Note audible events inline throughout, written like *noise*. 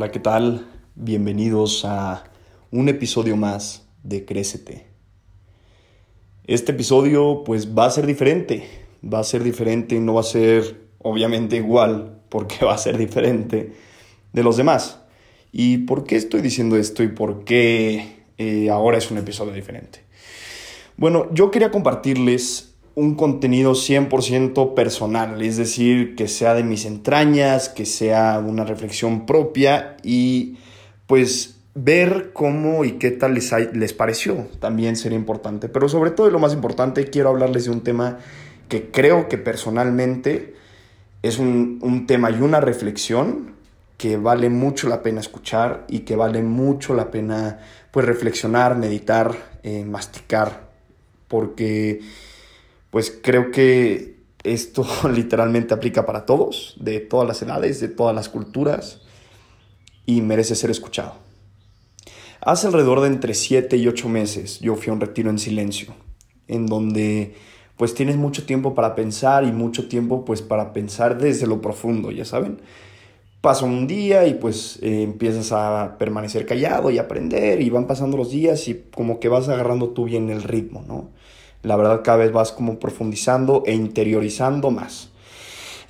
Hola, ¿qué tal? Bienvenidos a un episodio más de Crécete. Este episodio pues va a ser diferente, va a ser diferente, no va a ser obviamente igual, porque *laughs* va a ser diferente de los demás. ¿Y por qué estoy diciendo esto y por qué eh, ahora es un episodio diferente? Bueno, yo quería compartirles un contenido 100% personal, es decir, que sea de mis entrañas, que sea una reflexión propia y pues ver cómo y qué tal les, les pareció también sería importante. Pero sobre todo y lo más importante, quiero hablarles de un tema que creo que personalmente es un, un tema y una reflexión que vale mucho la pena escuchar y que vale mucho la pena pues reflexionar, meditar, eh, masticar, porque pues creo que esto *laughs* literalmente aplica para todos, de todas las edades, de todas las culturas, y merece ser escuchado. Hace alrededor de entre 7 y 8 meses yo fui a un retiro en silencio, en donde pues tienes mucho tiempo para pensar y mucho tiempo pues para pensar desde lo profundo, ya saben. Pasa un día y pues eh, empiezas a permanecer callado y aprender y van pasando los días y como que vas agarrando tú bien el ritmo, ¿no? La verdad cada vez vas como profundizando e interiorizando más.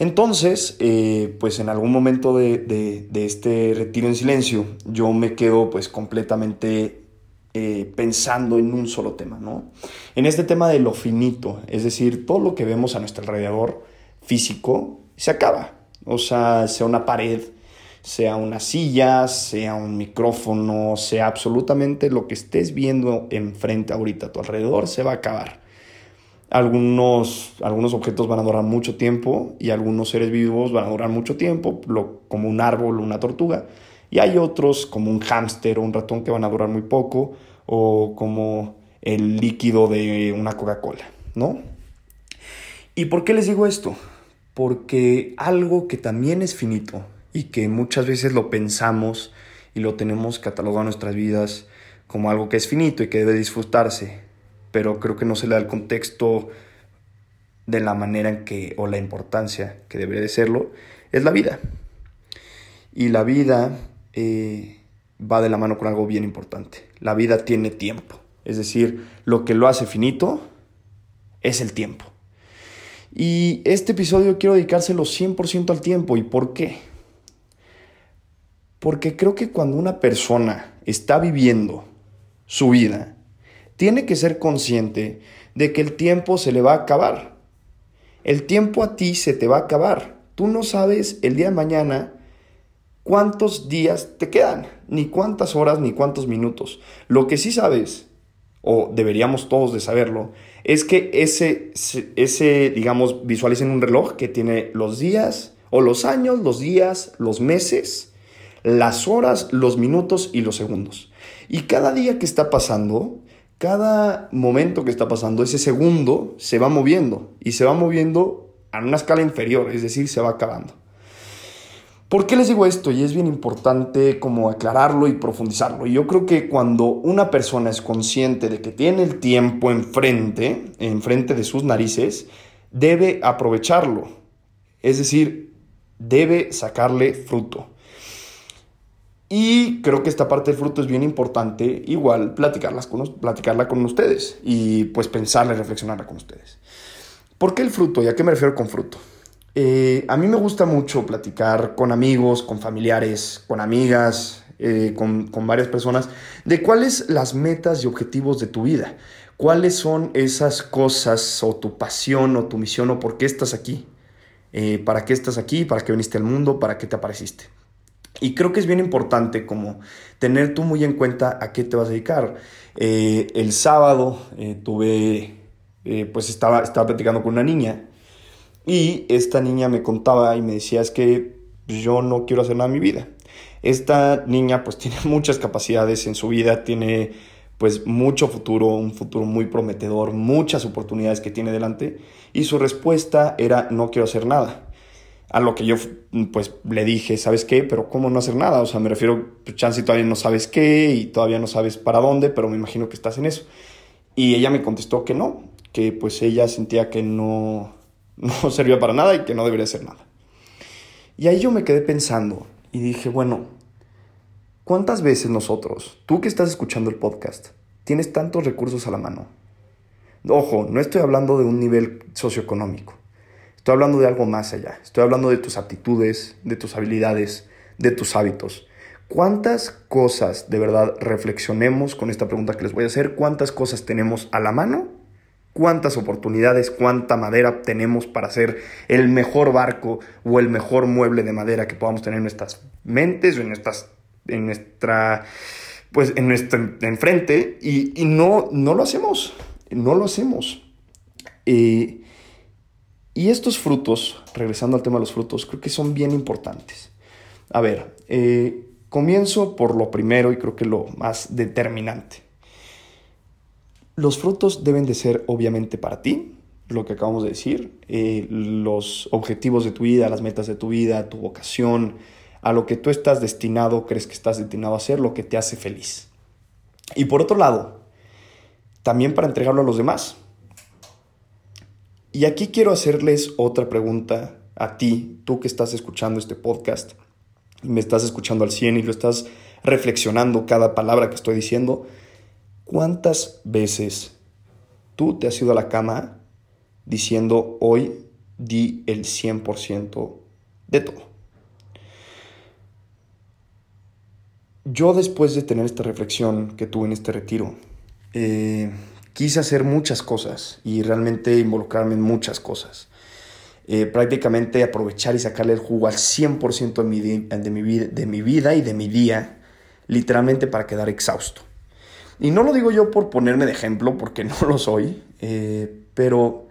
Entonces, eh, pues en algún momento de, este retiro en silencio, yo me quedo pues completamente eh, pensando en un solo tema, ¿no? En este tema de lo finito, es decir, todo lo que vemos a nuestro alrededor físico se acaba. O sea, sea una pared, sea una silla, sea un micrófono, sea absolutamente lo que estés viendo enfrente ahorita a tu alrededor, se va a acabar. Algunos, algunos objetos van a durar mucho tiempo y algunos seres vivos van a durar mucho tiempo, como un árbol o una tortuga. Y hay otros, como un hámster o un ratón, que van a durar muy poco, o como el líquido de una Coca-Cola, ¿no? ¿Y por qué les digo esto? Porque algo que también es finito y que muchas veces lo pensamos y lo tenemos catalogado en nuestras vidas como algo que es finito y que debe disfrutarse, pero creo que no se le da el contexto de la manera en que, o la importancia que debería de serlo, es la vida. Y la vida eh, va de la mano con algo bien importante. La vida tiene tiempo. Es decir, lo que lo hace finito es el tiempo. Y este episodio quiero dedicárselo 100% al tiempo. ¿Y por qué? Porque creo que cuando una persona está viviendo su vida, tiene que ser consciente de que el tiempo se le va a acabar. El tiempo a ti se te va a acabar. Tú no sabes el día de mañana cuántos días te quedan, ni cuántas horas, ni cuántos minutos. Lo que sí sabes, o deberíamos todos de saberlo, es que ese, ese digamos, visualicen un reloj que tiene los días, o los años, los días, los meses, las horas, los minutos y los segundos. Y cada día que está pasando, cada momento que está pasando, ese segundo, se va moviendo y se va moviendo a una escala inferior, es decir, se va acabando. ¿Por qué les digo esto? Y es bien importante como aclararlo y profundizarlo. Yo creo que cuando una persona es consciente de que tiene el tiempo enfrente, enfrente de sus narices, debe aprovecharlo. Es decir, debe sacarle fruto. Y creo que esta parte del fruto es bien importante, igual platicarlas con, platicarla con ustedes y pues pensarla y reflexionarla con ustedes. ¿Por qué el fruto? ¿Y a qué me refiero con fruto? Eh, a mí me gusta mucho platicar con amigos, con familiares, con amigas, eh, con, con, varias personas, de cuáles las metas y objetivos de tu vida. ¿Cuáles son esas cosas o tu pasión o tu misión o por qué estás aquí? Eh, ¿Para qué estás aquí? ¿Para qué viniste al mundo? ¿Para qué te apareciste? Y creo que es bien importante como tener tú muy en cuenta a qué te vas a dedicar. Eh, el sábado eh, tuve, eh, pues estaba, estaba platicando con una niña y esta niña me contaba y me decía es que yo no quiero hacer nada en mi vida. Esta niña pues *laughs* tiene muchas capacidades en su vida, tiene pues mucho futuro, un futuro muy prometedor, muchas oportunidades que tiene delante y su respuesta era no quiero hacer nada. A lo que yo, pues, le dije, ¿sabes qué? Pero ¿cómo no hacer nada? O sea, me refiero, pues, chance todavía no sabes qué y todavía no sabes para dónde, pero me imagino que estás en eso. Y ella me contestó que no, que pues ella sentía que no, *laughs* no servía para nada y que no debería hacer nada. Y ahí yo me quedé pensando y dije, bueno, ¿cuántas veces nosotros, tú que estás escuchando el podcast, tienes tantos recursos a la mano? Ojo, no estoy hablando de un nivel socioeconómico. Estoy hablando de algo más allá. Estoy hablando de tus aptitudes, de tus habilidades, de tus hábitos. ¿Cuántas cosas de verdad reflexionemos con esta pregunta que les voy a hacer? ¿Cuántas cosas tenemos a la mano? ¿Cuántas oportunidades, cuánta madera tenemos para hacer el mejor barco o el mejor mueble de madera que podamos tener en nuestras mentes o en, nuestras, en nuestra, pues en nuestro enfrente y, y no, no lo hacemos, no lo hacemos. Y estos frutos, regresando al tema de los frutos, creo que son bien importantes. A ver, eh, Comienzo por lo primero y creo que lo más determinante. Los frutos deben de ser obviamente para ti, lo que acabamos de decir, eh, los objetivos de tu vida, las metas de tu vida, tu vocación, a lo que tú estás destinado, crees que estás destinado a hacer, lo que te hace feliz. Y por otro lado, también para entregarlo a los demás. Y aquí quiero hacerles otra pregunta a ti, tú que estás escuchando este podcast me estás escuchando al 100 y lo estás reflexionando cada palabra que estoy diciendo, ¿cuántas veces tú te has ido a la cama diciendo hoy di el 100% de todo? Yo después de tener esta reflexión que tuve en este retiro, eh, quise hacer muchas cosas y realmente involucrarme en muchas cosas. Eh, prácticamente aprovechar y sacarle el jugo al 100% de mi, de, mi de mi vida y de mi día, literalmente para quedar exhausto. Y no lo digo yo por ponerme de ejemplo, porque *laughs* no lo soy, eh, pero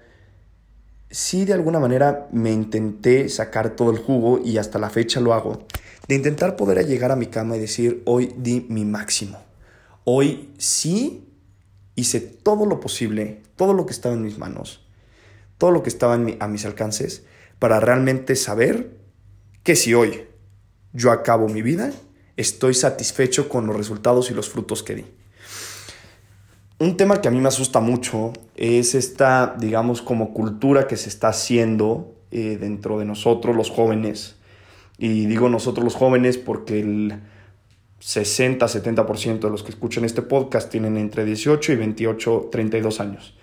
sí de alguna manera me intenté sacar todo el jugo y hasta la fecha lo hago, de intentar poder llegar a mi cama y decir, hoy di mi máximo. Hoy sí hice todo lo posible, todo lo que estaba en mis manos todo lo que estaba a mis alcances para realmente saber que si hoy yo acabo mi vida, estoy satisfecho con los resultados y los frutos que di. Un tema que a mí me asusta mucho es esta, digamos, como cultura que se está haciendo eh, dentro de nosotros los jóvenes. Y digo nosotros los jóvenes porque el 60-70% de los que escuchan este podcast tienen entre 18 y 28, 32 años.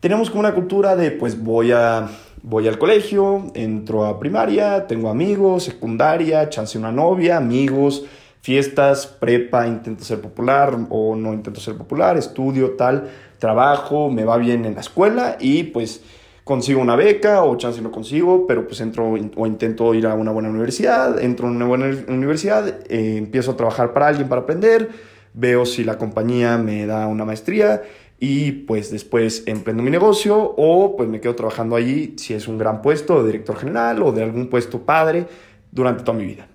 Tenemos como una cultura de pues voy a voy al colegio, entro a primaria, tengo amigos, secundaria, chance una novia, amigos, fiestas, prepa, intento ser popular o no intento ser popular, estudio tal, trabajo, me va bien en la escuela y pues consigo una beca o chance no consigo, pero pues entro o intento ir a una buena universidad, entro a una buena universidad, eh, empiezo a trabajar para alguien para aprender, veo si la compañía me da una maestría y pues después emprendo mi negocio o pues me quedo trabajando allí si es un gran puesto de director general o de algún puesto padre durante toda mi vida.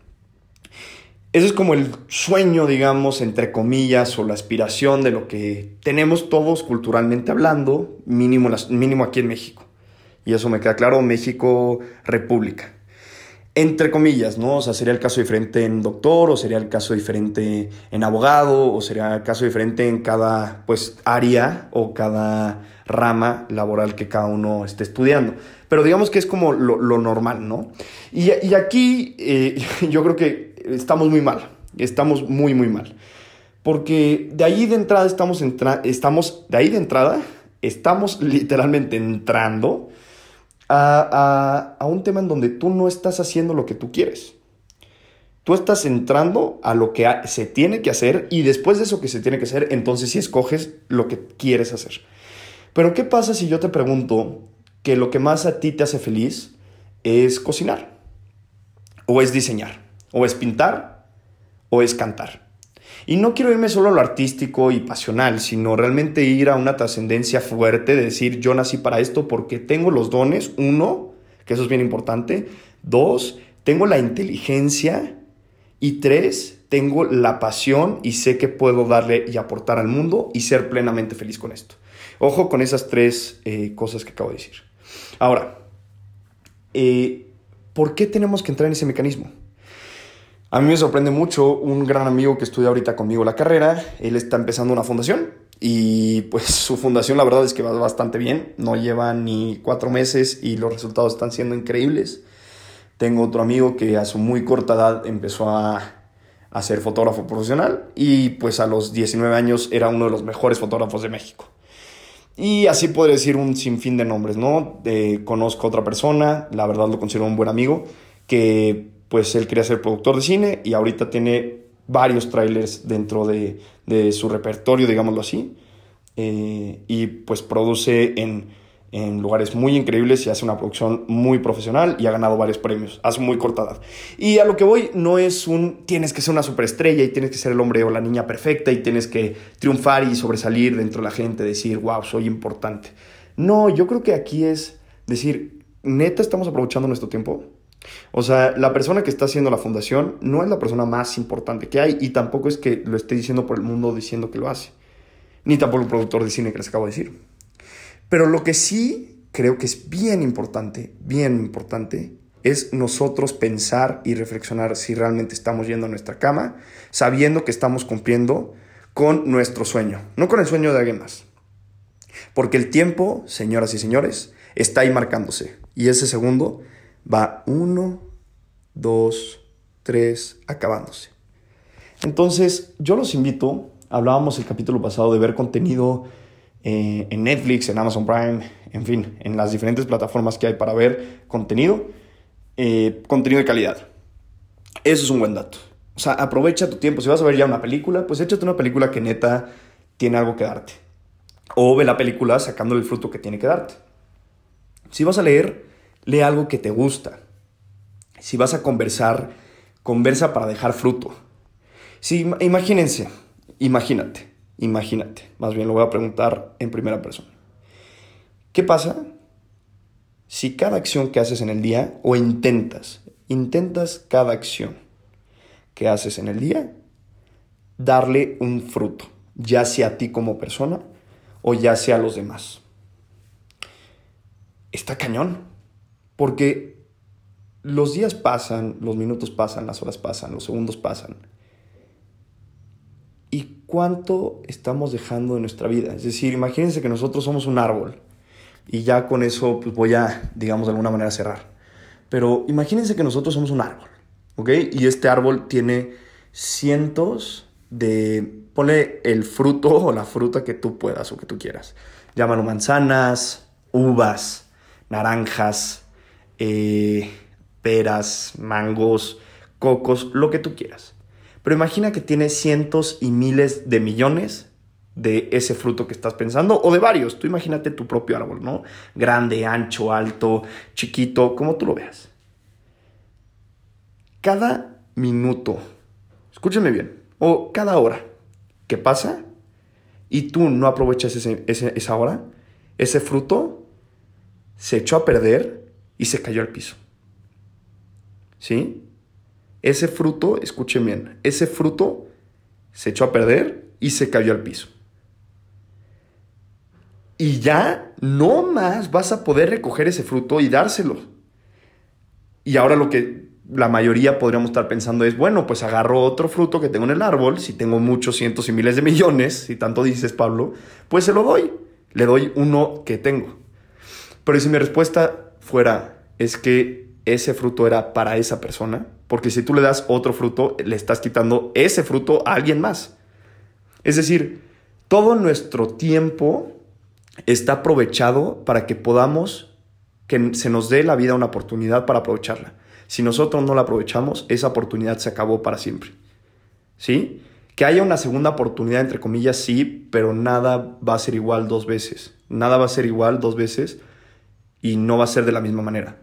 Ese es como el sueño, digamos, entre comillas, o la aspiración de lo que tenemos todos culturalmente hablando, mínimo, mínimo aquí en México. Y eso me queda claro, México República entre comillas, ¿no? O sea, sería el caso diferente en doctor, o sería el caso diferente en abogado, o sería el caso diferente en cada, pues, área o cada rama laboral que cada uno esté estudiando. Pero digamos que es como lo, normal, ¿no? Y, aquí eh, *laughs* yo creo que estamos muy mal, estamos muy, muy mal. Porque de ahí de entrada estamos, estamos, de ahí de entrada, estamos literalmente entrando a, un tema en donde tú no estás haciendo lo que tú quieres. Tú estás entrando a lo que se tiene que hacer y después de eso que se tiene que hacer, entonces sí escoges lo que quieres hacer. Pero ¿qué pasa si yo te pregunto que lo que más a ti te hace feliz es cocinar? ¿O es diseñar? ¿O es pintar? ¿O es cantar? Y no quiero irme solo a lo artístico y pasional, sino realmente ir a una trascendencia fuerte de decir, yo nací para esto porque tengo los dones, uno, que eso es bien importante, dos, tengo la inteligencia y tres, tengo la pasión y sé que puedo darle y aportar al mundo y ser plenamente feliz con esto. Ojo con esas tres eh, cosas que acabo de decir. Ahora, eh, ¿por qué tenemos que entrar en ese mecanismo? A mí me sorprende mucho un gran amigo que estudia ahorita conmigo la carrera, él está empezando una fundación y pues *laughs* su fundación la verdad es que va bastante bien, no lleva ni cuatro meses y los resultados están siendo increíbles. Tengo otro amigo que a su muy corta edad empezó a, a ser fotógrafo profesional y pues a los 19 años era uno de los mejores fotógrafos de México. Y así podría decir un sinfín de nombres, ¿no? Eh, conozco a otra persona, la verdad lo considero un buen amigo, que pues él quería ser productor de cine y ahorita tiene varios trailers dentro de, de su repertorio, digámoslo así. Eh, y pues produce en, en, lugares muy increíbles y hace una producción muy profesional y ha ganado varios premios, hace muy corta. Y a lo que voy no es un tienes que ser una superestrella y tienes que ser el hombre o la niña perfecta y tienes que triunfar y sobresalir dentro de la gente, decir, wow, soy importante. No, yo creo que aquí es decir, neta estamos aprovechando nuestro tiempo. O sea, la persona que está haciendo la fundación no es la persona más importante que hay y tampoco es que lo esté diciendo por el mundo diciendo que lo hace ni tampoco el productor de cine que les acabo de decir. Pero lo que sí creo que es bien importante, bien importante, es nosotros pensar y reflexionar si realmente estamos yendo a nuestra cama, sabiendo que estamos cumpliendo con nuestro sueño, no con el sueño de alguien más. Porque el tiempo, señoras y señores, está ahí marcándose. Y ese segundo va uno, dos, tres, acabándose. Entonces, yo los invito Hablábamos el capítulo pasado de ver contenido eh, en Netflix, en Amazon Prime, en fin, en las diferentes plataformas que hay para ver contenido, eh, contenido de calidad. Eso es un buen dato. O sea, aprovecha tu tiempo. Si vas a ver ya una película, pues échate una película que neta tiene algo que darte. O ve la película sacándole el fruto que tiene que darte. Si vas a leer, lee algo que te gusta. Si vas a conversar, conversa para dejar fruto. Si, imagínense, Imagínate, imagínate. Más bien lo voy a preguntar en primera persona. ¿Qué pasa si cada acción que haces en el día, o intentas, intentas cada acción que haces en el día, darle un fruto, ya sea a ti como persona o ya sea a los demás? Está cañón, porque los días pasan, los minutos pasan, las horas pasan, los segundos pasan y cuánto estamos dejando de nuestra vida. Es decir, imagínense que nosotros somos un árbol y ya con eso pues voy a, digamos, de alguna manera cerrar. Pero imagínense que nosotros somos un árbol, ¿ok? Y este árbol tiene cientos de, pone el fruto o la fruta que tú puedas o que tú quieras. Llámalo manzanas, uvas, naranjas, eh, peras, mangos, cocos, lo que tú quieras. Pero imagina que tiene cientos y miles de millones de ese fruto que estás pensando, o de varios. Tú imagínate tu propio árbol, ¿no? Grande, ancho, alto, chiquito, como tú lo veas. Cada minuto, escúchame bien, o cada hora que pasa y tú no aprovechas esa hora, ese fruto se echó a perder y se cayó al piso. ¿Sí? ese fruto, escuchen bien, ese fruto se echó a perder y se cayó al piso. Y ya no más vas a poder recoger ese fruto y dárselo. Y ahora lo que la mayoría podríamos estar pensando es, bueno, pues agarro otro fruto que tengo en el árbol, si tengo muchos cientos y miles de millones, si tanto dices Pablo, pues se lo doy. Le doy uno que tengo. Pero si mi respuesta fuera, es que ese fruto era para esa persona, porque si tú le das otro fruto, le estás quitando ese fruto a alguien más. Es decir, todo nuestro tiempo está aprovechado para que podamos, que se nos dé la vida una oportunidad para aprovecharla. Si nosotros no la aprovechamos, esa oportunidad se acabó para siempre. ¿Sí? Que haya una segunda oportunidad, entre comillas, sí, pero nada va a ser igual dos veces. Nada va a ser igual dos veces y no va a ser de la misma manera.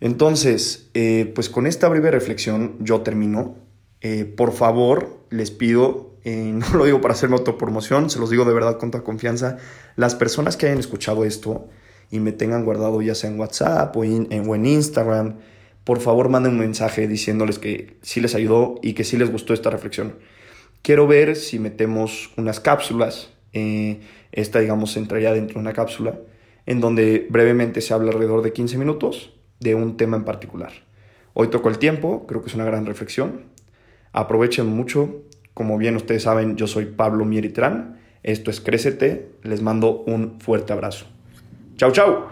Entonces, eh, pues con esta breve reflexión yo termino. Eh, por favor, les pido, eh, *laughs* no lo digo para hacerme autopromoción, se los digo de verdad con toda confianza, las personas que hayan escuchado esto y me tengan guardado ya sea en WhatsApp o en, o en Instagram, por favor manden un mensaje diciéndoles que sí les ayudó y que sí les gustó esta reflexión. Quiero ver si metemos unas cápsulas, esta digamos entraría dentro de una cápsula, en donde brevemente se habla alrededor de 15 minutos de un tema en particular. Hoy toco el tiempo, creo que es una gran reflexión. Aprovechen mucho. Como bien ustedes saben, yo soy Pablo Mieritrán. Esto es Crécete. Les mando un fuerte abrazo. Chau, chau.